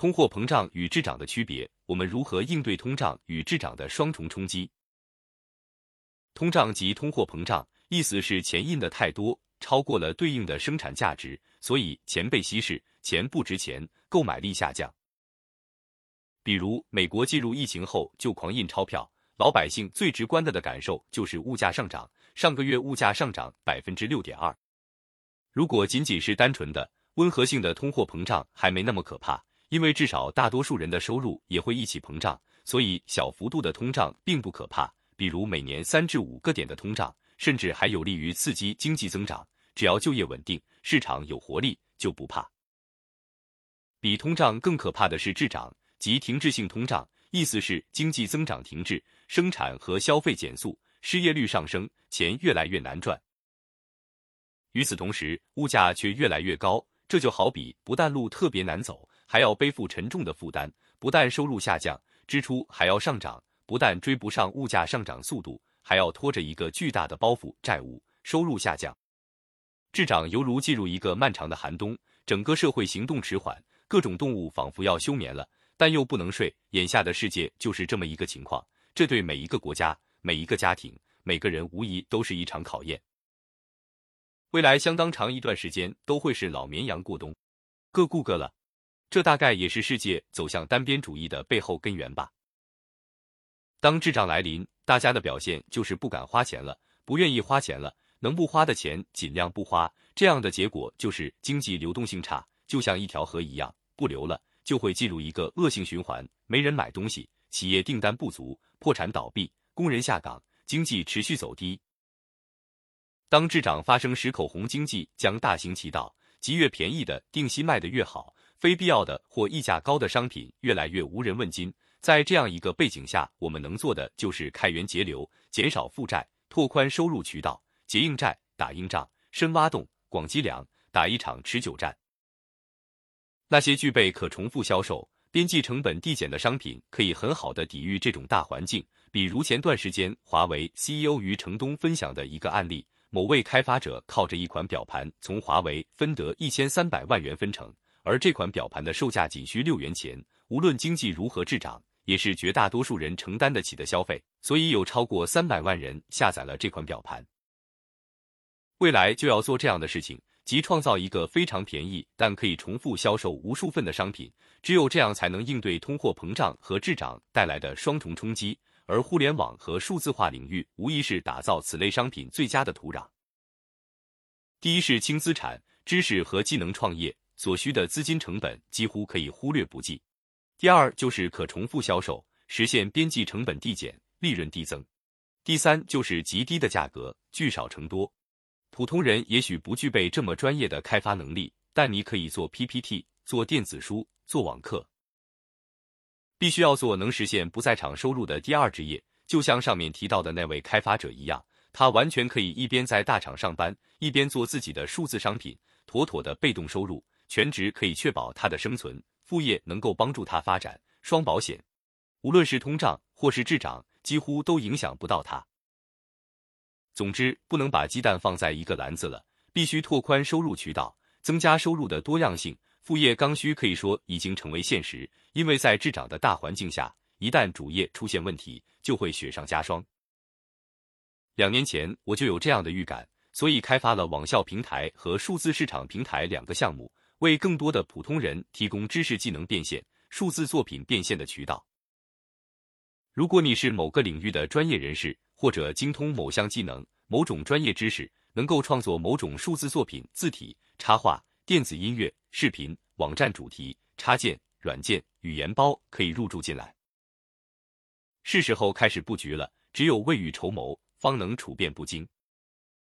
通货膨胀与滞涨的区别，我们如何应对通胀与滞涨的双重冲击？通胀及通货膨胀，意思是钱印的太多，超过了对应的生产价值，所以钱被稀释，钱不值钱，购买力下降。比如美国进入疫情后就狂印钞票，老百姓最直观的的感受就是物价上涨，上个月物价上涨百分之六点二。如果仅仅是单纯的温和性的通货膨胀，还没那么可怕，因为至少大多数人的收入也会一起膨胀，所以小幅度的通胀并不可怕。比如每年三至五个点的通胀，甚至还有利于刺激经济增长。只要就业稳定，市场有活力，就不怕。比通胀更可怕的是滞涨即停滞性通胀，意思是经济增长停滞，生产和消费减速，失业率上升，钱越来越难赚。与此同时，物价却越来越高，这就好比不但路特别难走，还要背负沉重的负担，不但收入下降，支出还要上涨。不但追不上物价上涨速度，还要拖着一个巨大的包袱——债务，收入下降，滞涨犹如进入一个漫长的寒冬，整个社会行动迟缓，各种动物仿佛要休眠了，但又不能睡。眼下的世界就是这么一个情况，这对每一个国家、每一个家庭、每个人无疑都是一场考验。未来相当长一段时间都会是老绵羊过冬，各顾各了，这大概也是世界走向单边主义的背后根源吧。当滞胀来临，大家的表现就是不敢花钱了，不愿意花钱了，能不花的钱尽量不花。这样的结果就是经济流动性差，就像一条河一样，不流了就会进入一个恶性循环，没人买东西，企业订单不足，破产倒闭，工人下岗，经济持续走低。当滞涨发生时，口红经济将大行其道，即越便宜的定期卖的越好，非必要的或溢价高的商品越来越无人问津。在这样一个背景下，我们能做的就是开源节流，减少负债，拓宽收入渠道，结硬债，打硬仗，深挖洞，广积粮，打一场持久战。那些具备可重复销售、边际成本递减的商品，可以很好的抵御这种大环境。比如前段时间，华为 CEO 于程东分享的一个案例：某位开发者靠着一款表盘从华为分得一千三百万元分成，而这款表盘的售价仅需六元钱，无论经济如何滞涨。也是绝大多数人承担得起的消费，所以有超过三百万人下载了这款表盘。未来就要做这样的事情，即创造一个非常便宜但可以重复销售无数份的商品。只有这样才能应对通货膨胀和滞涨带来的双重冲击。而互联网和数字化领域无疑是打造此类商品最佳的土壤。第一是轻资产、知识和技能创业所需的资金成本几乎可以忽略不计。第二就是可重复销售，实现边际成本递减，利润递增。第三就是极低的价格，聚少成多。普通人也许不具备这么专业的开发能力，但你可以做 PPT，做电子书，做网课。必须要做能实现不在场收入的第二职业，就像上面提到的那位开发者一样，他完全可以一边在大厂上班，一边做自己的数字商品，妥妥的被动收入，全职可以确保他的生存。副业能够帮助他发展双保险，无论是通胀或是滞涨，几乎都影响不到他。总之，不能把鸡蛋放在一个篮子了，必须拓宽收入渠道，增加收入的多样性。副业刚需可以说已经成为现实，因为在滞涨的大环境下，一旦主业出现问题，就会雪上加霜。两年前我就有这样的预感，所以开发了网校平台和数字市场平台两个项目。为更多的普通人提供知识技能变现、数字作品变现的渠道。如果你是某个领域的专业人士，或者精通某项技能、某种专业知识，能够创作某种数字作品、字体、插画、电子音乐、视频、网站主题、插件、软件、语言包，可以入驻进来。是时候开始布局了，只有未雨绸缪，方能处变不惊。